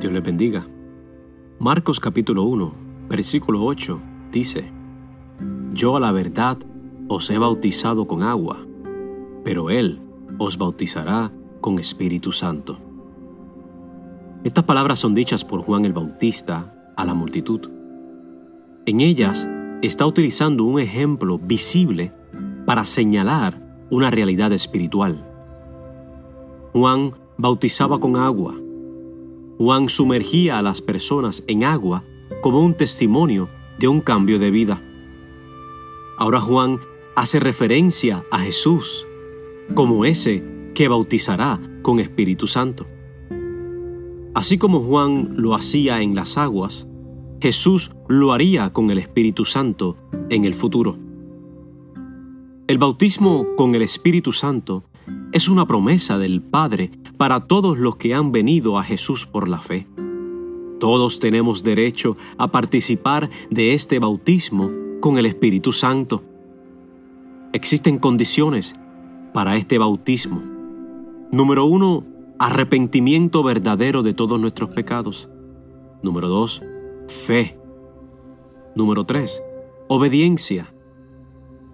Dios les bendiga. Marcos capítulo 1, versículo 8 dice, Yo a la verdad os he bautizado con agua, pero Él os bautizará con Espíritu Santo. Estas palabras son dichas por Juan el Bautista a la multitud. En ellas está utilizando un ejemplo visible para señalar una realidad espiritual. Juan bautizaba con agua. Juan sumergía a las personas en agua como un testimonio de un cambio de vida. Ahora Juan hace referencia a Jesús como ese que bautizará con Espíritu Santo. Así como Juan lo hacía en las aguas, Jesús lo haría con el Espíritu Santo en el futuro. El bautismo con el Espíritu Santo es una promesa del Padre para todos los que han venido a Jesús por la fe. Todos tenemos derecho a participar de este bautismo con el Espíritu Santo. Existen condiciones para este bautismo. Número uno, arrepentimiento verdadero de todos nuestros pecados. Número dos, fe. Número 3. Obediencia.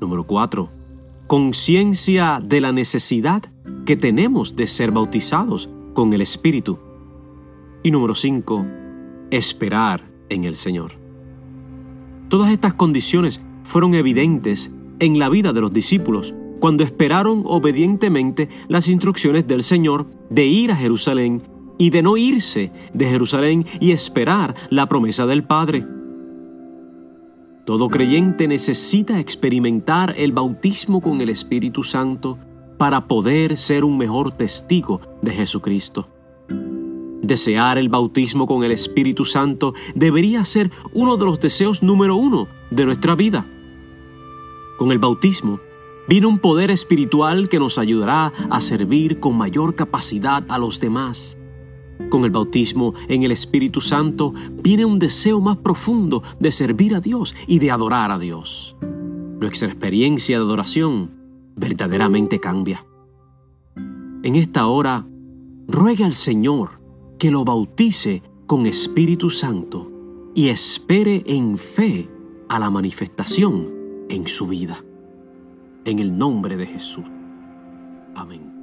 Número 4. Conciencia de la necesidad que tenemos de ser bautizados con el Espíritu. Y número 5. Esperar en el Señor. Todas estas condiciones fueron evidentes en la vida de los discípulos cuando esperaron obedientemente las instrucciones del Señor de ir a Jerusalén y de no irse de Jerusalén y esperar la promesa del Padre. Todo creyente necesita experimentar el bautismo con el Espíritu Santo para poder ser un mejor testigo de Jesucristo. Desear el bautismo con el Espíritu Santo debería ser uno de los deseos número uno de nuestra vida. Con el bautismo viene un poder espiritual que nos ayudará a servir con mayor capacidad a los demás. Con el bautismo en el Espíritu Santo viene un deseo más profundo de servir a Dios y de adorar a Dios. Nuestra experiencia de adoración verdaderamente cambia. En esta hora, ruega al Señor que lo bautice con Espíritu Santo y espere en fe a la manifestación en su vida. En el nombre de Jesús. Amén.